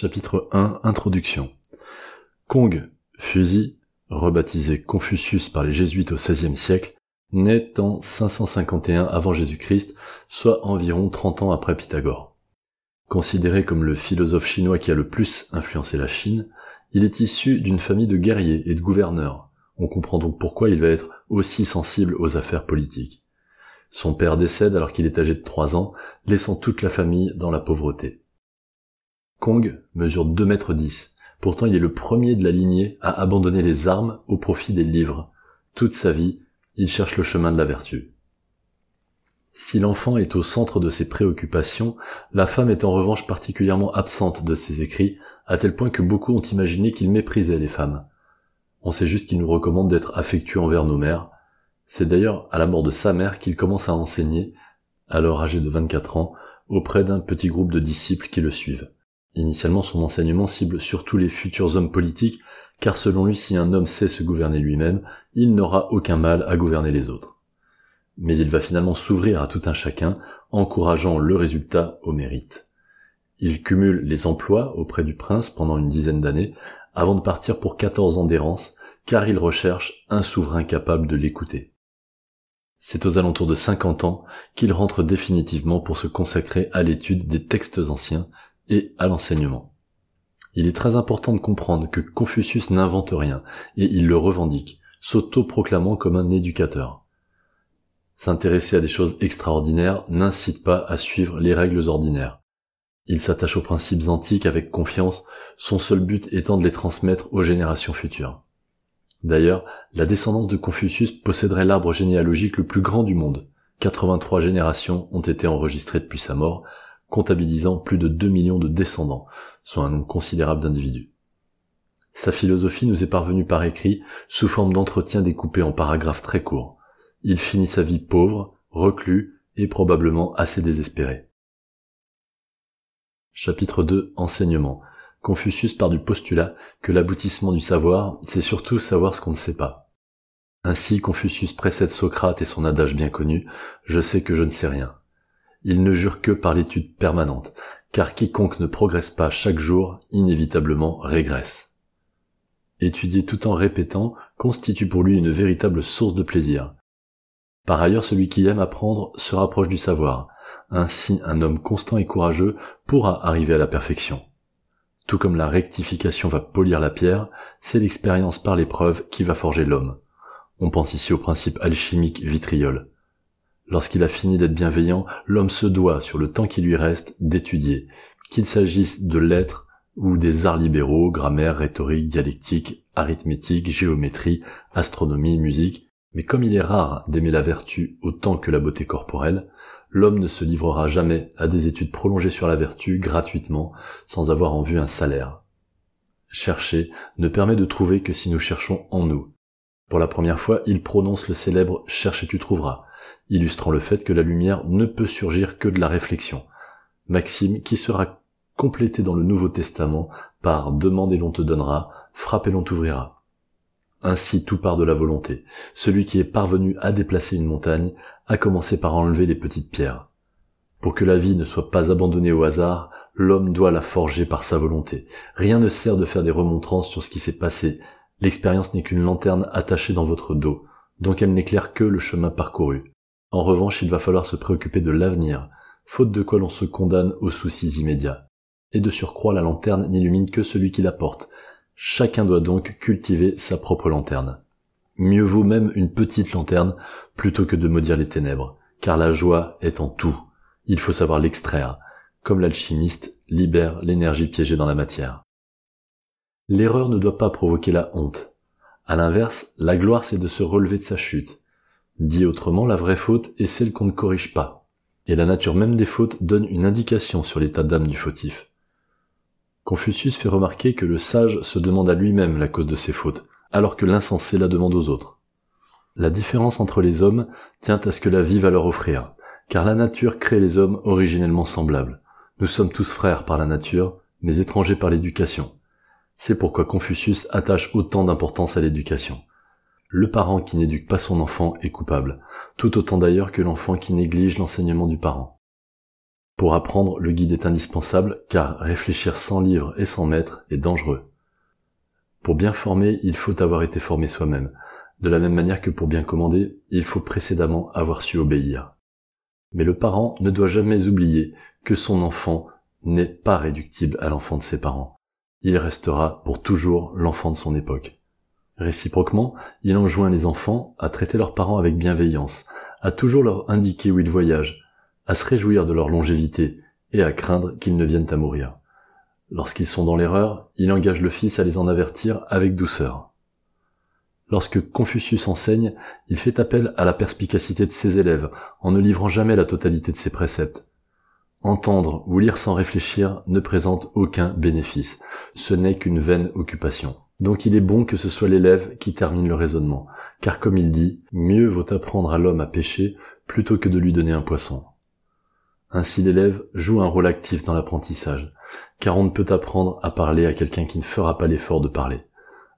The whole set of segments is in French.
Chapitre 1 Introduction Kong, fusil, rebaptisé Confucius par les jésuites au XVIe siècle, naît en 551 avant Jésus-Christ, soit environ 30 ans après Pythagore. Considéré comme le philosophe chinois qui a le plus influencé la Chine, il est issu d'une famille de guerriers et de gouverneurs. On comprend donc pourquoi il va être aussi sensible aux affaires politiques. Son père décède alors qu'il est âgé de 3 ans, laissant toute la famille dans la pauvreté. Kong mesure 2 mètres 10. Pourtant, il est le premier de la lignée à abandonner les armes au profit des livres. Toute sa vie, il cherche le chemin de la vertu. Si l'enfant est au centre de ses préoccupations, la femme est en revanche particulièrement absente de ses écrits, à tel point que beaucoup ont imaginé qu'il méprisait les femmes. On sait juste qu'il nous recommande d'être affectueux envers nos mères. C'est d'ailleurs à la mort de sa mère qu'il commence à enseigner, alors âgé de 24 ans, auprès d'un petit groupe de disciples qui le suivent. Initialement, son enseignement cible surtout les futurs hommes politiques, car selon lui, si un homme sait se gouverner lui-même, il n'aura aucun mal à gouverner les autres. Mais il va finalement s'ouvrir à tout un chacun, encourageant le résultat au mérite. Il cumule les emplois auprès du prince pendant une dizaine d'années, avant de partir pour 14 ans d'errance, car il recherche un souverain capable de l'écouter. C'est aux alentours de 50 ans qu'il rentre définitivement pour se consacrer à l'étude des textes anciens et à l'enseignement. Il est très important de comprendre que Confucius n'invente rien, et il le revendique, s'auto-proclamant comme un éducateur. S'intéresser à des choses extraordinaires n'incite pas à suivre les règles ordinaires. Il s'attache aux principes antiques avec confiance, son seul but étant de les transmettre aux générations futures. D'ailleurs, la descendance de Confucius posséderait l'arbre généalogique le plus grand du monde. 83 générations ont été enregistrées depuis sa mort, comptabilisant plus de 2 millions de descendants, soit un nombre considérable d'individus. Sa philosophie nous est parvenue par écrit sous forme d'entretiens découpés en paragraphes très courts. Il finit sa vie pauvre, reclus et probablement assez désespéré. Chapitre 2 Enseignement. Confucius part du postulat que l'aboutissement du savoir, c'est surtout savoir ce qu'on ne sait pas. Ainsi Confucius précède Socrate et son adage bien connu, je sais que je ne sais rien il ne jure que par l'étude permanente, car quiconque ne progresse pas chaque jour, inévitablement régresse. Étudier tout en répétant constitue pour lui une véritable source de plaisir. Par ailleurs, celui qui aime apprendre se rapproche du savoir. Ainsi, un homme constant et courageux pourra arriver à la perfection. Tout comme la rectification va polir la pierre, c'est l'expérience par l'épreuve qui va forger l'homme. On pense ici au principe alchimique vitriol. Lorsqu'il a fini d'être bienveillant, l'homme se doit, sur le temps qui lui reste, d'étudier, qu'il s'agisse de lettres ou des arts libéraux, grammaire, rhétorique, dialectique, arithmétique, géométrie, astronomie, musique, mais comme il est rare d'aimer la vertu autant que la beauté corporelle, l'homme ne se livrera jamais à des études prolongées sur la vertu gratuitement, sans avoir en vue un salaire. Chercher ne permet de trouver que si nous cherchons en nous. Pour la première fois, il prononce le célèbre Cherche et tu trouveras, illustrant le fait que la lumière ne peut surgir que de la réflexion. Maxime qui sera complétée dans le Nouveau Testament par demande et l'on te donnera, frappe et l'on t'ouvrira. Ainsi tout part de la volonté. Celui qui est parvenu à déplacer une montagne a commencé par enlever les petites pierres. Pour que la vie ne soit pas abandonnée au hasard, l'homme doit la forger par sa volonté. Rien ne sert de faire des remontrances sur ce qui s'est passé. L'expérience n'est qu'une lanterne attachée dans votre dos, donc elle n'éclaire que le chemin parcouru. En revanche, il va falloir se préoccuper de l'avenir, faute de quoi l'on se condamne aux soucis immédiats. Et de surcroît, la lanterne n'illumine que celui qui la porte. Chacun doit donc cultiver sa propre lanterne. Mieux vaut même une petite lanterne plutôt que de maudire les ténèbres, car la joie est en tout. Il faut savoir l'extraire, comme l'alchimiste libère l'énergie piégée dans la matière. L'erreur ne doit pas provoquer la honte. À l'inverse, la gloire c'est de se relever de sa chute, Dit autrement, la vraie faute est celle qu'on ne corrige pas. Et la nature même des fautes donne une indication sur l'état d'âme du fautif. Confucius fait remarquer que le sage se demande à lui-même la cause de ses fautes, alors que l'insensé la demande aux autres. La différence entre les hommes tient à ce que la vie va leur offrir, car la nature crée les hommes originellement semblables. Nous sommes tous frères par la nature, mais étrangers par l'éducation. C'est pourquoi Confucius attache autant d'importance à l'éducation. Le parent qui n'éduque pas son enfant est coupable, tout autant d'ailleurs que l'enfant qui néglige l'enseignement du parent. Pour apprendre, le guide est indispensable, car réfléchir sans livre et sans maître est dangereux. Pour bien former, il faut avoir été formé soi-même. De la même manière que pour bien commander, il faut précédemment avoir su obéir. Mais le parent ne doit jamais oublier que son enfant n'est pas réductible à l'enfant de ses parents. Il restera pour toujours l'enfant de son époque. Réciproquement, il enjoint les enfants à traiter leurs parents avec bienveillance, à toujours leur indiquer où ils voyagent, à se réjouir de leur longévité et à craindre qu'ils ne viennent à mourir. Lorsqu'ils sont dans l'erreur, il engage le fils à les en avertir avec douceur. Lorsque Confucius enseigne, il fait appel à la perspicacité de ses élèves, en ne livrant jamais la totalité de ses préceptes. Entendre ou lire sans réfléchir ne présente aucun bénéfice, ce n'est qu'une vaine occupation. Donc il est bon que ce soit l'élève qui termine le raisonnement, car comme il dit, mieux vaut apprendre à l'homme à pêcher plutôt que de lui donner un poisson. Ainsi l'élève joue un rôle actif dans l'apprentissage, car on ne peut apprendre à parler à quelqu'un qui ne fera pas l'effort de parler.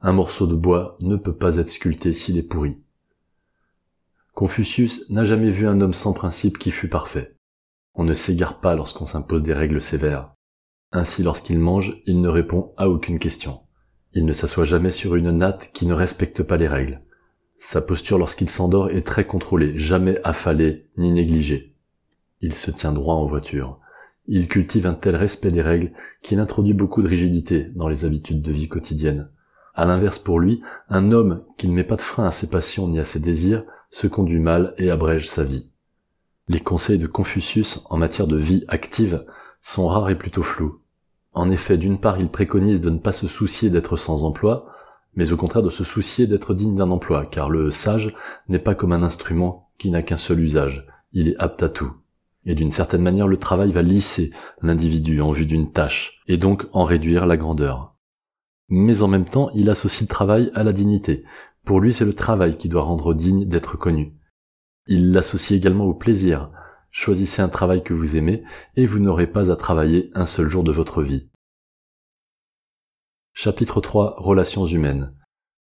Un morceau de bois ne peut pas être sculpté s'il est pourri. Confucius n'a jamais vu un homme sans principe qui fût parfait. On ne s'égare pas lorsqu'on s'impose des règles sévères. Ainsi lorsqu'il mange, il ne répond à aucune question. Il ne s'assoit jamais sur une natte qui ne respecte pas les règles. Sa posture lorsqu'il s'endort est très contrôlée, jamais affalée ni négligée. Il se tient droit en voiture. Il cultive un tel respect des règles qu'il introduit beaucoup de rigidité dans les habitudes de vie quotidiennes. À l'inverse pour lui, un homme qui ne met pas de frein à ses passions ni à ses désirs se conduit mal et abrège sa vie. Les conseils de Confucius en matière de vie active sont rares et plutôt flous. En effet, d'une part, il préconise de ne pas se soucier d'être sans emploi, mais au contraire de se soucier d'être digne d'un emploi, car le sage n'est pas comme un instrument qui n'a qu'un seul usage, il est apte à tout. Et d'une certaine manière, le travail va lisser l'individu en vue d'une tâche, et donc en réduire la grandeur. Mais en même temps, il associe le travail à la dignité. Pour lui, c'est le travail qui doit rendre digne d'être connu. Il l'associe également au plaisir. Choisissez un travail que vous aimez, et vous n'aurez pas à travailler un seul jour de votre vie. Chapitre 3 Relations humaines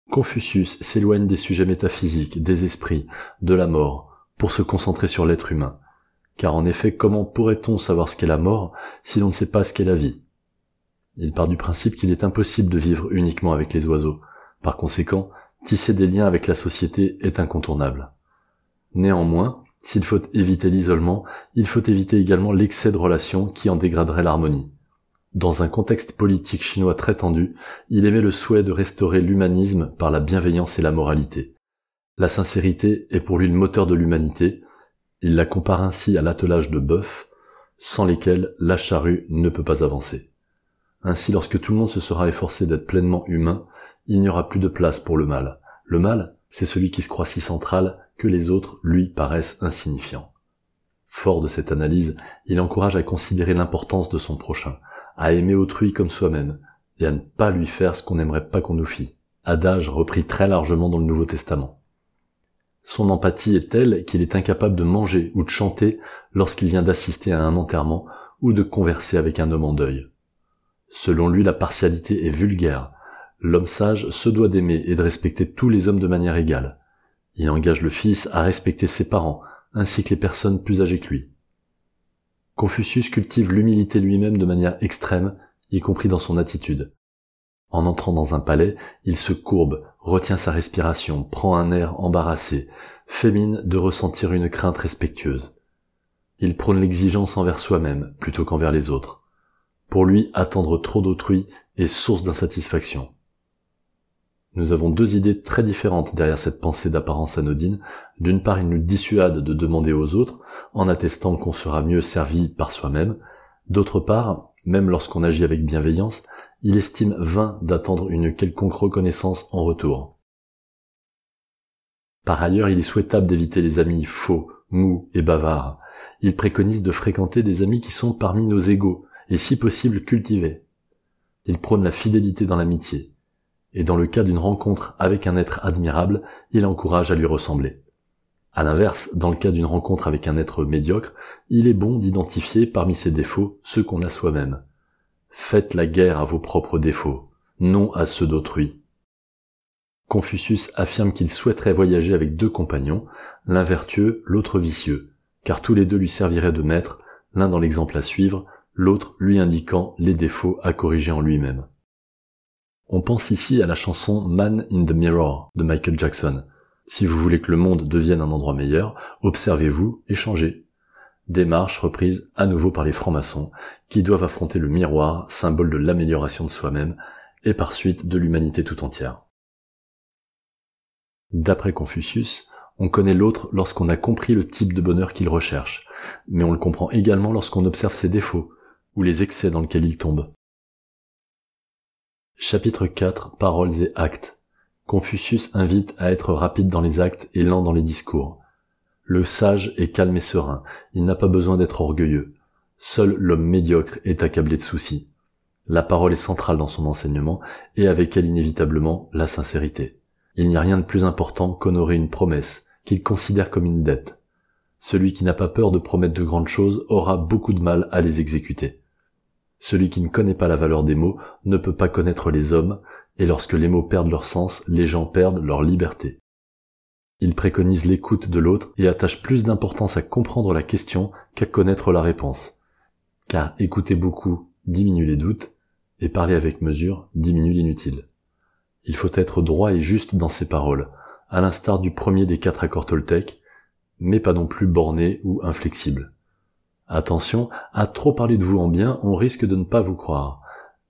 Confucius s'éloigne des sujets métaphysiques, des esprits, de la mort, pour se concentrer sur l'être humain. Car en effet, comment pourrait-on savoir ce qu'est la mort si l'on ne sait pas ce qu'est la vie? Il part du principe qu'il est impossible de vivre uniquement avec les oiseaux. Par conséquent, tisser des liens avec la société est incontournable. Néanmoins, s'il faut éviter l'isolement, il faut éviter également l'excès de relations qui en dégraderait l'harmonie. Dans un contexte politique chinois très tendu, il émet le souhait de restaurer l'humanisme par la bienveillance et la moralité. La sincérité est pour lui le moteur de l'humanité, il la compare ainsi à l'attelage de bœufs, sans lesquels la charrue ne peut pas avancer. Ainsi, lorsque tout le monde se sera efforcé d'être pleinement humain, il n'y aura plus de place pour le mal. Le mal, c'est celui qui se croit si central que les autres, lui, paraissent insignifiants. Fort de cette analyse, il encourage à considérer l'importance de son prochain, à aimer autrui comme soi-même, et à ne pas lui faire ce qu'on n'aimerait pas qu'on nous fît. Adage repris très largement dans le Nouveau Testament. Son empathie est telle qu'il est incapable de manger ou de chanter lorsqu'il vient d'assister à un enterrement ou de converser avec un homme en deuil. Selon lui, la partialité est vulgaire. L'homme sage se doit d'aimer et de respecter tous les hommes de manière égale. Il engage le fils à respecter ses parents, ainsi que les personnes plus âgées que lui. Confucius cultive l'humilité lui-même de manière extrême, y compris dans son attitude. En entrant dans un palais, il se courbe, retient sa respiration, prend un air embarrassé, fait de ressentir une crainte respectueuse. Il prône l'exigence envers soi-même plutôt qu'envers les autres. Pour lui, attendre trop d'autrui est source d'insatisfaction. Nous avons deux idées très différentes derrière cette pensée d'apparence anodine. D'une part, il nous dissuade de demander aux autres, en attestant qu'on sera mieux servi par soi-même. D'autre part, même lorsqu'on agit avec bienveillance, il estime vain d'attendre une quelconque reconnaissance en retour. Par ailleurs, il est souhaitable d'éviter les amis faux, mous et bavards. Il préconise de fréquenter des amis qui sont parmi nos égaux, et si possible cultivés. Il prône la fidélité dans l'amitié. Et dans le cas d'une rencontre avec un être admirable, il encourage à lui ressembler. À l'inverse, dans le cas d'une rencontre avec un être médiocre, il est bon d'identifier parmi ses défauts ceux qu'on a soi-même. Faites la guerre à vos propres défauts, non à ceux d'autrui. Confucius affirme qu'il souhaiterait voyager avec deux compagnons, l'un vertueux, l'autre vicieux, car tous les deux lui serviraient de maître, l'un dans l'exemple à suivre, l'autre lui indiquant les défauts à corriger en lui-même. On pense ici à la chanson Man in the Mirror de Michael Jackson. Si vous voulez que le monde devienne un endroit meilleur, observez-vous et changez. Démarche reprise à nouveau par les francs-maçons, qui doivent affronter le miroir, symbole de l'amélioration de soi-même, et par suite de l'humanité tout entière. D'après Confucius, on connaît l'autre lorsqu'on a compris le type de bonheur qu'il recherche, mais on le comprend également lorsqu'on observe ses défauts, ou les excès dans lesquels il tombe. Chapitre 4 Paroles et actes Confucius invite à être rapide dans les actes et lent dans les discours. Le sage est calme et serein, il n'a pas besoin d'être orgueilleux. Seul l'homme médiocre est accablé de soucis. La parole est centrale dans son enseignement, et avec elle inévitablement la sincérité. Il n'y a rien de plus important qu'honorer une promesse, qu'il considère comme une dette. Celui qui n'a pas peur de promettre de grandes choses aura beaucoup de mal à les exécuter. Celui qui ne connaît pas la valeur des mots ne peut pas connaître les hommes, et lorsque les mots perdent leur sens, les gens perdent leur liberté. Il préconise l'écoute de l'autre et attache plus d'importance à comprendre la question qu'à connaître la réponse. Car écouter beaucoup diminue les doutes, et parler avec mesure diminue l'inutile. Il faut être droit et juste dans ses paroles, à l'instar du premier des quatre accords toltèques, mais pas non plus borné ou inflexible. Attention, à trop parler de vous en bien, on risque de ne pas vous croire.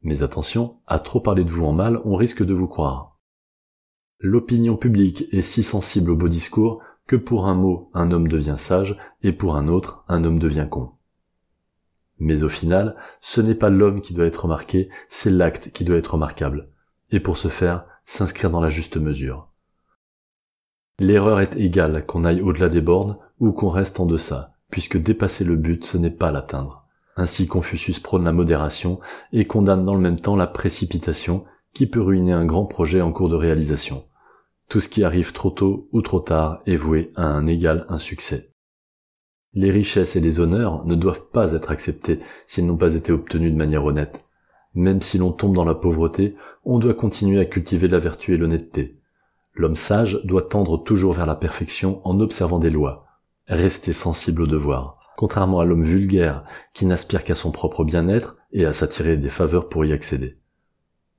Mais attention, à trop parler de vous en mal, on risque de vous croire. L'opinion publique est si sensible au beau discours que pour un mot, un homme devient sage, et pour un autre, un homme devient con. Mais au final, ce n'est pas l'homme qui doit être remarqué, c'est l'acte qui doit être remarquable. Et pour ce faire, s'inscrire dans la juste mesure. L'erreur est égale qu'on aille au-delà des bornes ou qu'on reste en deçà, puisque dépasser le but, ce n'est pas l'atteindre. Ainsi Confucius prône la modération et condamne dans le même temps la précipitation qui peut ruiner un grand projet en cours de réalisation. Tout ce qui arrive trop tôt ou trop tard est voué à un égal insuccès. Les richesses et les honneurs ne doivent pas être acceptés s'ils n'ont pas été obtenus de manière honnête. Même si l'on tombe dans la pauvreté, on doit continuer à cultiver la vertu et l'honnêteté. L'homme sage doit tendre toujours vers la perfection en observant des lois, Restez sensible au devoir. Contrairement à l'homme vulgaire qui n'aspire qu'à son propre bien-être et à s'attirer des faveurs pour y accéder.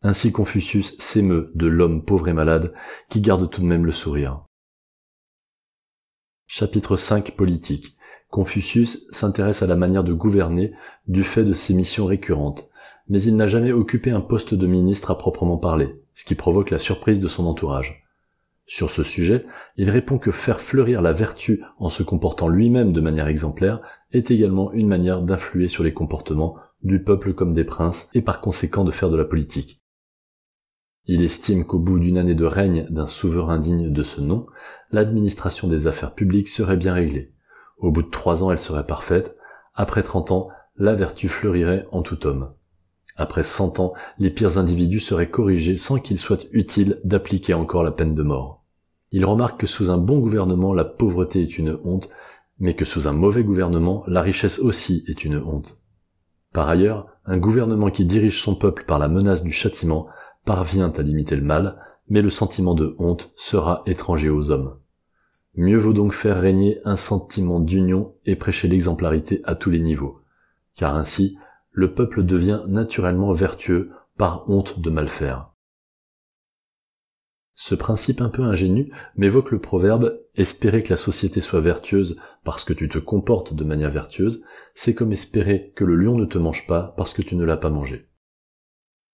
Ainsi Confucius s'émeut de l'homme pauvre et malade qui garde tout de même le sourire. Chapitre 5 Politique. Confucius s'intéresse à la manière de gouverner du fait de ses missions récurrentes, mais il n'a jamais occupé un poste de ministre à proprement parler, ce qui provoque la surprise de son entourage. Sur ce sujet, il répond que faire fleurir la vertu en se comportant lui-même de manière exemplaire est également une manière d'influer sur les comportements du peuple comme des princes et par conséquent de faire de la politique. Il estime qu'au bout d'une année de règne d'un souverain digne de ce nom, l'administration des affaires publiques serait bien réglée. Au bout de trois ans, elle serait parfaite. Après trente ans, la vertu fleurirait en tout homme. Après cent ans, les pires individus seraient corrigés sans qu'il soit utile d'appliquer encore la peine de mort. Il remarque que sous un bon gouvernement, la pauvreté est une honte, mais que sous un mauvais gouvernement, la richesse aussi est une honte. Par ailleurs, un gouvernement qui dirige son peuple par la menace du châtiment parvient à limiter le mal, mais le sentiment de honte sera étranger aux hommes. Mieux vaut donc faire régner un sentiment d'union et prêcher l'exemplarité à tous les niveaux, car ainsi, le peuple devient naturellement vertueux par honte de mal faire. Ce principe un peu ingénu m'évoque le proverbe espérer que la société soit vertueuse parce que tu te comportes de manière vertueuse, c'est comme espérer que le lion ne te mange pas parce que tu ne l'as pas mangé.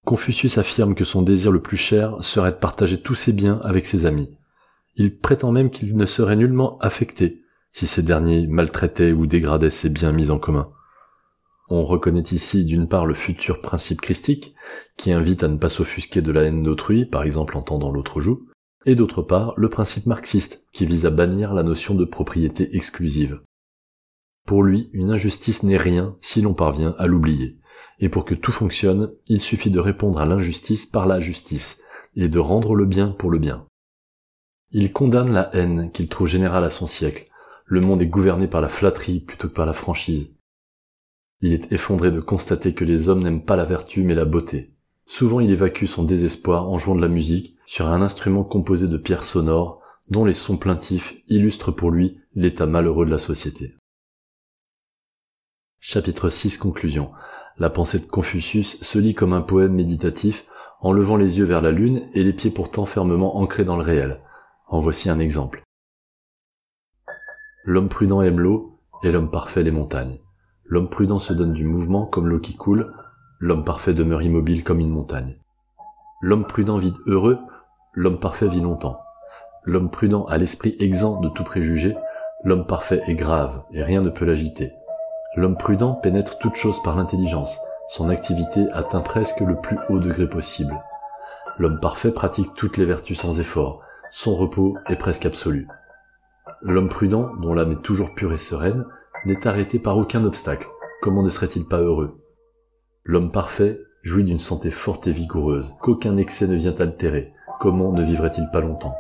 Confucius affirme que son désir le plus cher serait de partager tous ses biens avec ses amis. Il prétend même qu'il ne serait nullement affecté si ces derniers maltraitaient ou dégradaient ses biens mis en commun. On reconnaît ici d'une part le futur principe christique, qui invite à ne pas s'offusquer de la haine d'autrui, par exemple en tendant l'autre joue, et d'autre part le principe marxiste, qui vise à bannir la notion de propriété exclusive. Pour lui, une injustice n'est rien si l'on parvient à l'oublier, et pour que tout fonctionne, il suffit de répondre à l'injustice par la justice, et de rendre le bien pour le bien. Il condamne la haine qu'il trouve générale à son siècle. Le monde est gouverné par la flatterie plutôt que par la franchise. Il est effondré de constater que les hommes n'aiment pas la vertu mais la beauté. Souvent il évacue son désespoir en jouant de la musique sur un instrument composé de pierres sonores dont les sons plaintifs illustrent pour lui l'état malheureux de la société. Chapitre 6 Conclusion. La pensée de Confucius se lit comme un poème méditatif en levant les yeux vers la lune et les pieds pourtant fermement ancrés dans le réel. En voici un exemple. L'homme prudent aime l'eau et l'homme parfait les montagnes. L'homme prudent se donne du mouvement comme l'eau qui coule, l'homme parfait demeure immobile comme une montagne. L'homme prudent vit heureux, l'homme parfait vit longtemps. L'homme prudent a l'esprit exempt de tout préjugé, l'homme parfait est grave et rien ne peut l'agiter. L'homme prudent pénètre toute chose par l'intelligence, son activité atteint presque le plus haut degré possible. L'homme parfait pratique toutes les vertus sans effort, son repos est presque absolu. L'homme prudent, dont l'âme est toujours pure et sereine, n'est arrêté par aucun obstacle, comment ne serait-il pas heureux? L'homme parfait jouit d'une santé forte et vigoureuse, qu'aucun excès ne vient altérer, comment ne vivrait-il pas longtemps?